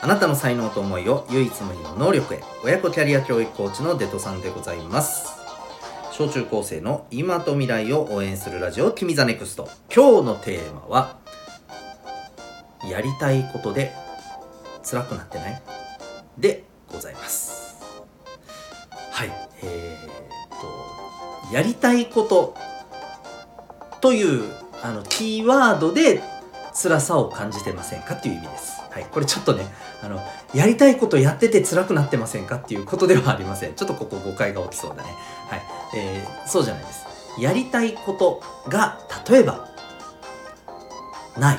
あなたの才能と思いを唯一無二の能力へ親子キャリア教育コーチのデトさんでございます。小中高生の今と未来を応援するラジオ君 the NEXT。今日のテーマはやりたいことで辛くなってない？でございます。はいえー、っとやりたいことというあのキーワードで辛さを感じてませんか？っていう意味です。はい、これちょっとねあのやりたいことやってて辛くなってませんかっていうことではありません。ちょっとここ誤解が起きそうだね。はい、えー、そうじゃないです。やりたいことが例えばない。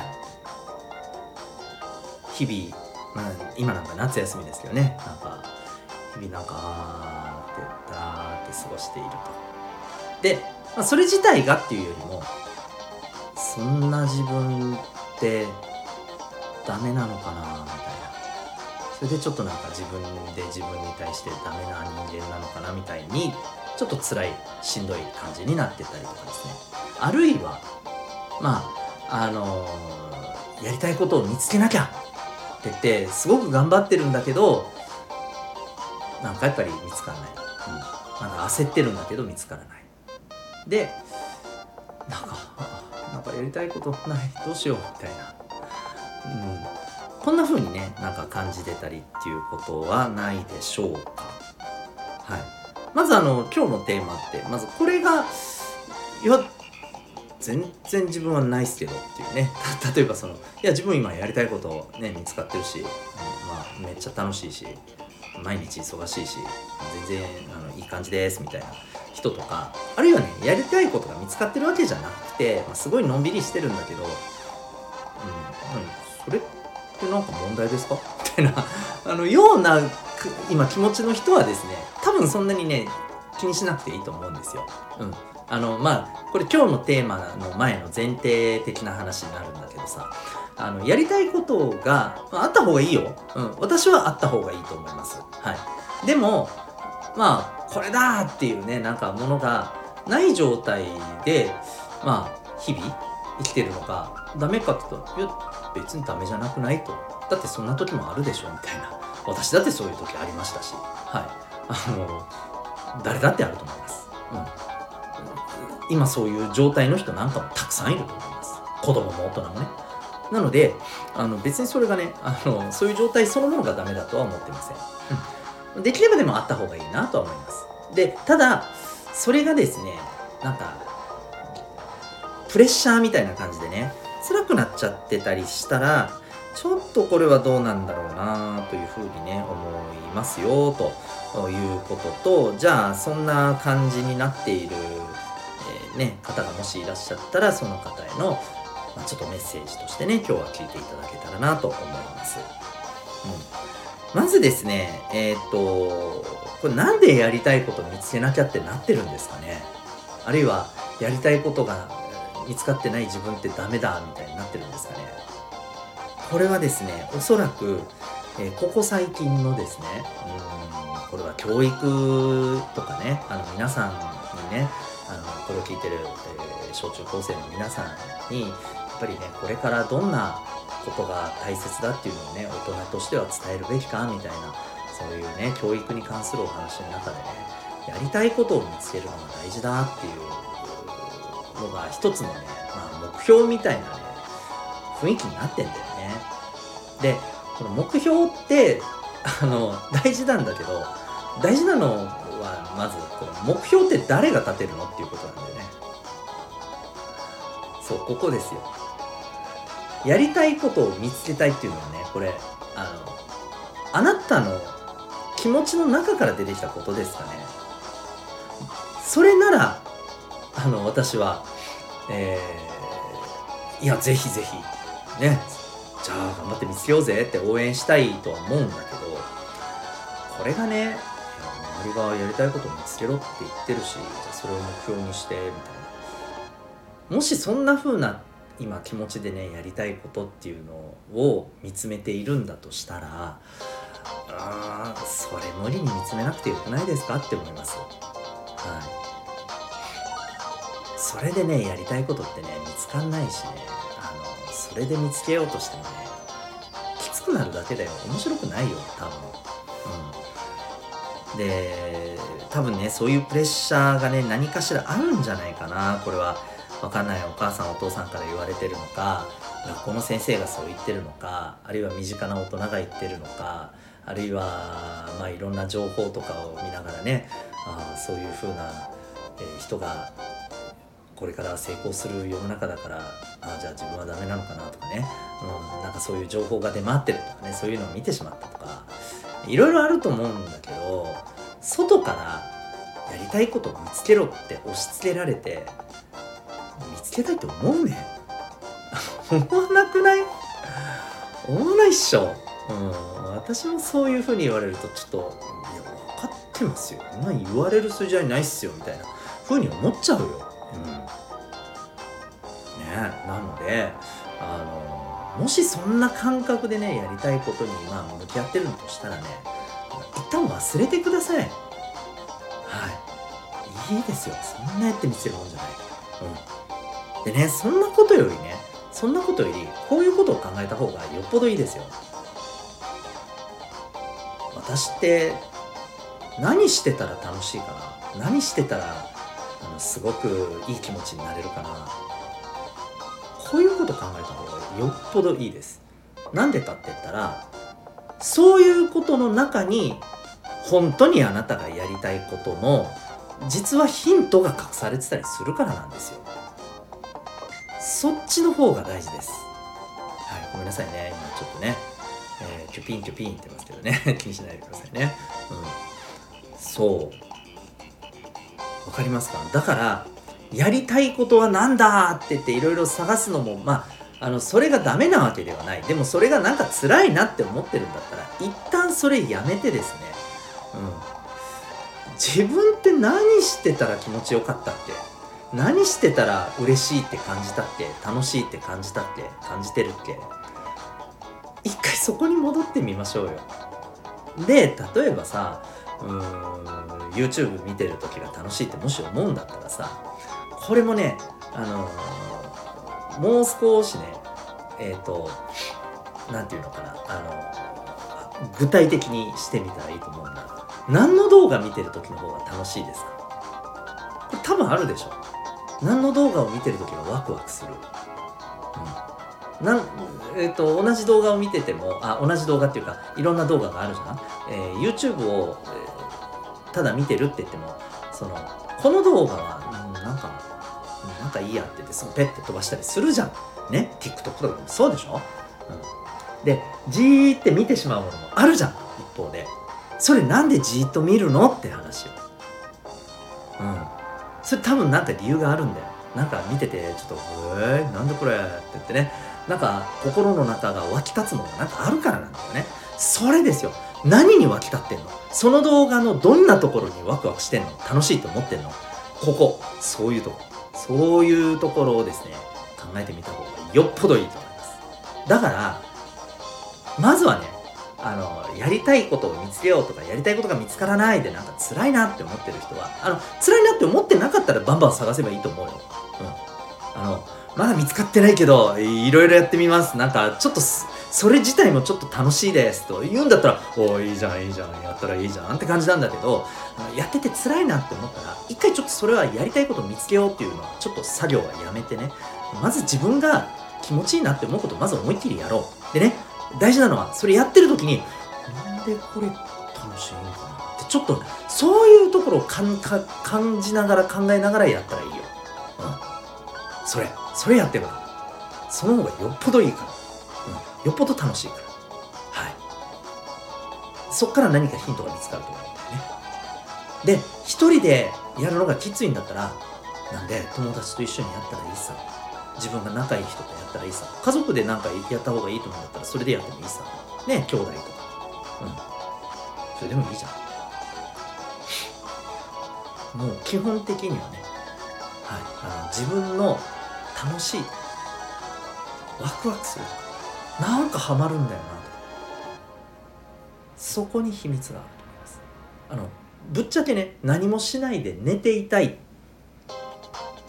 日々、まあ、今なんか夏休みですけどね。なんか日々なんかあーってだーって過ごしていると。で、まあ、それ自体がっていうよりもそんな自分ってダメなのかなみたいな。それでちょっとなんか自分で自分に対してダメな人間なのかなみたいにちょっと辛いしんどい感じになってたりとかですね。あるいはまああのー、やりたいことを見つけなきゃって言ってすごく頑張ってるんだけどなんかやっぱり見つからない、うん、なんか焦ってるんだけど見つからない。でなんかなんかやりたいことない。どうしようみたいな、こんな風にねなんか感じてたりっていうことはないでしょうか。はい。まずあの今日のテーマってまずこれがいや全然自分はないっすけどっていうね。例えばそのいや自分今やりたいことね見つかってるし、うん、まあめっちゃ楽しいし毎日忙しいし全然あのいい感じですみたいな人とかあるいはねやりたいことが見つかってるわけじゃなくて、まあ、すごいのんびりしてるんだけど、うん、それって何か問題ですか？みたいな あのような今気持ちの人はですね多分そんなにね気にしなくていいと思うんですよ。うん、あのまあこれ今日のテーマの前の前提的な話になるんだけどさあのやりたいことが、まあ、あった方がいいよ、うん、私はあった方がいいと思います。はい、でもまあこれだっていうねなんかものがない状態でまあ日々生きてるのがダメかって言うと別にダメじゃなくない？とだってそんな時もあるでしょみたいな。私だってそういう時ありましたし。はい。あの誰だってあると思います、うん、今そういう状態の人なんかもたくさんいると思います。子供も大人もね。なのであの別にそれがねあのそういう状態そのものがダメだとは思ってません、うん、できればでもあった方がいいなとは思います。でただそれがですねなんかプレッシャーみたいな感じでね辛くなっちゃってたりしたらちょっとこれはどうなんだろうなというふうにね思いますよということとじゃあそんな感じになっている、えー、ね、方がもしいらっしゃったらその方への、まあ、ちょっとメッセージとしてね今日は聞いていただけたらなと思います。うん、まずですねえっ、とこれなんでやりたいこと見つけなきゃってなってるんですかね？あるいはやりたいことが見つかってない自分ってダメだみたいになってるんですかね。これはですねおそらく、えー、ここ最近のですねうんこれは教育とかねあの皆さんにねあのこれを聞いてる、えー、小中高生の皆さんにやっぱりねこれからどんなことが大切だっていうのをね大人としては伝えるべきかみたいなそういうね教育に関するお話の中でねやりたいことを見つけるのが大事だっていうのが一つのね、まあ、目標みたいなね雰囲気になってんだよね。でこの目標ってあの大事なんだけど 大事なのはまずこの目標って誰が立てるのっていうことなんだよね。そうここですよ。やりたいことを見つけたいっていうのはねこれあのあなたの気持ちの中から出てきたことですかね。それならあの私は、えー、いやぜひぜひねじゃあ頑張って見つけようぜって応援したいとは思うんだけどそれがね周りがやりたいことを見つけろって言ってるしじゃそれを目標にしてみたいな。もしそんな風な今気持ちでねやりたいことっていうのを見つめているんだとしたらあそれ無理に見つめなくてよくないですかって思います。はい。それでねやりたいことってね見つかんないしね。あのそれで見つけようとしてもねきつくなるだけだよ。面白くないよ多分。うん。で多分ねそういうプレッシャーがね何かしらあるんじゃないかな。これは分かんない。お母さんお父さんから言われてるのか学校の先生がそう言ってるのかあるいは身近な大人が言ってるのかあるいはまあいろんな情報とかを見ながらねあそういう風な、えー、人がこれから成功する世の中だからあじゃあ自分はダメなのかなとかね、うん、なんかそういう情報が出回ってるとかね。そういうのを見てしまったとかいろいろあると思うんだけど外からやりたいことを見つけろって押し付けられて見つけたいと思うね 思わなくない？思わないっしょ、うん、私もそういうふうに言われるとちょっといや分かってますよ。そんな言われる筋合いないっすよみたいなふうに思っちゃうよ。なのであのもしそんな感覚でねやりたいことにまあ向き合ってるんとしたらね一旦忘れてください。はい。いいですよ。そんなやってみせるもんじゃない。うん。でねそんなことよりねそんなことよりこういうことを考えた方がよっぽどいいですよ。私って何してたら楽しいかな？何してたらすごくいい気持ちになれるかな？こういうこと考えた方がよっぽどいいです。なんでかって言ったらそういうことの中に本当にあなたがやりたいことの実はヒントが隠されてたりするからなんですよ。そっちの方が大事です。はいごめんなさいね。今ちょっとね、えー、キュピンキュピンってますけどね。気にしないでくださいね。うん。そう。わかりますか？だからやりたいことは何だって言っていろいろ探すのもまああのそれがダメなわけではない。でもそれがなんか辛いなって思ってるんだったら一旦それやめてですね、うん、自分って何してたら気持ちよかったっけ？何してたら嬉しいって感じたっけ？楽しいって感じたっけ？感じてるっけ？一回そこに戻ってみましょうよ。で例えばさうーん YouTube 見てる時が楽しいってもし思うんだったらさこれもね、あのー、もう少しね、えっ、ー、と、なんていうのかな、あの、具体的にしてみたらいいと思うんだ。何の動画見てる時の方が楽しいですか？これ多分あるでしょ。何の動画を見てる時がワクワクする？うん。なんえーと、同じ動画を見ててもあ同じ動画っていうかいろんな動画があるじゃん、えー、YouTube を、えー、ただ見てるって言ってもそのこの動画は、うん、なんかなんかいいやって言ってすぐペッて飛ばしたりするじゃん。ね？TikTok とかもそうでしょ、うん、で、じーって見てしまうものもあるじゃん。一方で。それなんでじーっと見るの？って話よ。うん。それ多分なんか理由があるんだよ。なんか見てて、ちょっと、えー、なんでこれ？って言ってね。なんか心の中が湧き立つものがなんかあるからなんだよね。それですよ。何に湧き立ってんの？その動画のどんなところにワクワクしてんの？楽しいと思ってんの？ここ。そういうとこ。そういうところをですね考えてみた方がよっぽどいいと思います。だからまずはねあのやりたいことを見つけようとかやりたいことが見つからないでなんか辛いなって思ってる人はあの辛いなって思ってなかったらバンバン探せばいいと思うよ、うん、あのまだ見つかってないけどいろいろやってみます。なんかちょっとそれ自体もちょっと楽しいですと言うんだったらおおいいじゃんいいじゃんやったらいいじゃんって感じなんだけどやってて辛いなって思ったら一回ちょっとそれはやりたいことを見つけようっていうのはちょっと作業はやめてね。まず自分が気持ちいいなって思うことをまず思いっきりやろう。でね大事なのはそれやってる時になんでこれ楽しいのかなってちょっとそういうところを感じながら考えながらやったらいいよ、うん、それそれやってるその方がよっぽどいいから、よっぽど楽しいから。はい。そっから何かヒントが見つかると思うんだよね。で一人でやるのがきついんだったらなんで友達と一緒にやったらいいさ。自分が仲いい人とやったらいいさ。家族で何かやった方がいいと思うんだったらそれでやってもいいさ。ね兄弟とか。うん。それでもいいじゃん。もう基本的にはね、はい、あの自分の楽しいワクワクする。なんかハマるんだよな。とそこに秘密があると思います。あのぶっちゃけね何もしないで寝ていたい。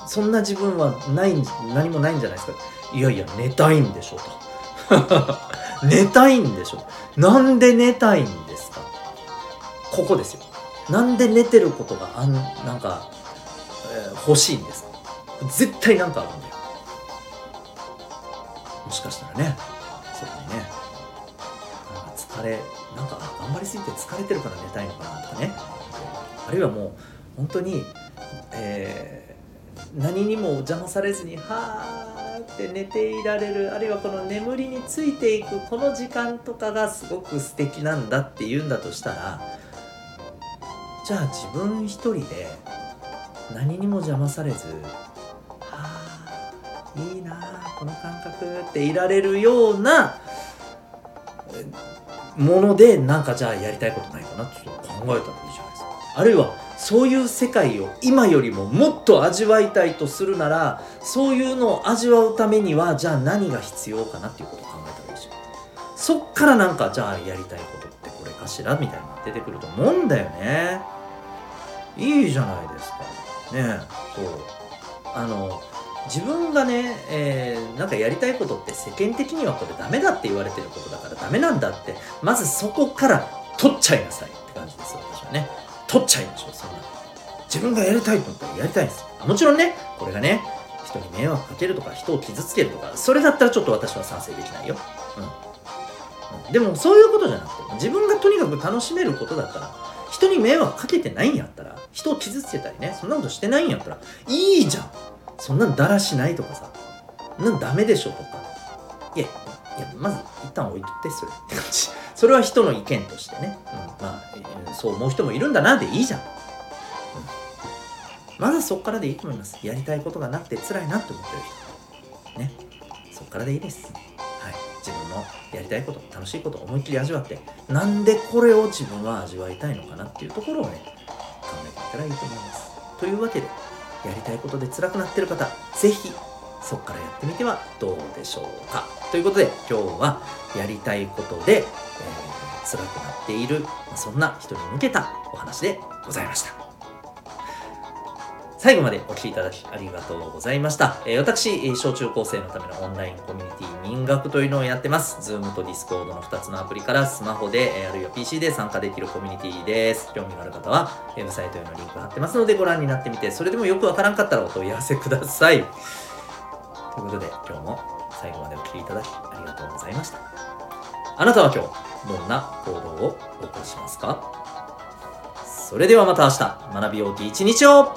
そんな自分はない何もないんじゃないですか。いやいや寝たいんでしょと。寝たいんでしょ。なんで寝たいんですか。ここですよ。なんで寝てることがあんなんか、えー、欲しいんですか。絶対なんかあるんだよ。もしかしたらね。それにね。なんか疲れなんか頑張りすぎて疲れてるから寝たいのかなとかね。あるいはもう本当に、えー、何にも邪魔されずにはーって寝ていられるあるいはこの眠りについていくこの時間とかがすごく素敵なんだっていうんだとしたらじゃあ自分一人で何にも邪魔されずいいなこの感覚っていられるようなものでなんかじゃあやりたいことないかなってちょっと考えたらいいじゃないですか。あるいはそういう世界を今よりももっと味わいたいとするならそういうのを味わうためにはじゃあ何が必要かなっていうことを考えたらいいじゃんそっからなんかじゃあやりたいことってこれかしらみたいなのが出てくると思うんだよね。いいじゃないですか。ねそう。あの自分がね、えー、なんかやりたいことって世間的にはこれダメだって言われてることだからダメなんだってまずそこから取っちゃいなさいって感じです私はね。取っちゃいましょうそんな。自分がやりたいと思ったらやりたいんですもちろんねこれがね人に迷惑かけるとか人を傷つけるとかそれだったらちょっと私は賛成できないよ、うん、でもそういうことじゃなくて自分がとにかく楽しめることだったら人に迷惑かけてないんやったら人を傷つけたりねそんなことしてないんやったらいいじゃん。そんなんだらしないとかさなんダメでしょとか。いやいやまず一旦置いとってそれ。って感じそれは人の意見としてね、うん、まあそう思う人もいるんだなでいいじゃん、うん、まずそっからでいいと思います。やりたいことがなくて辛いなって思ってる人。ね。そっからでいいです。はい。自分のやりたいこと楽しいこと思いっきり味わって。なんでこれを自分は味わいたいのかなっていうところをね考えていったらいいと思います。というわけでやりたいことで辛くなってる方是非そこからやってみてはどうでしょうか。ということで今日はやりたいことで、えー、辛くなっているそんな人に向けたお話でございました。最後までお聴きいただきありがとうございました。えー、私、小中高生のためのオンラインコミュニティ民学というのをやってます。Zoom と Discord の2つのアプリからスマホで、え、あるいは PC で参加できるコミュニティです。興味がある方は、ウェブサイトへのリンク貼ってますのでご覧になってみて、それでもよくわからんかったらお問い合わせください。ということで、今日も最後までお聴きいただきありがとうございました。あなたは今日、どんな行動を起こしますか？それではまた明日、学びようき一日を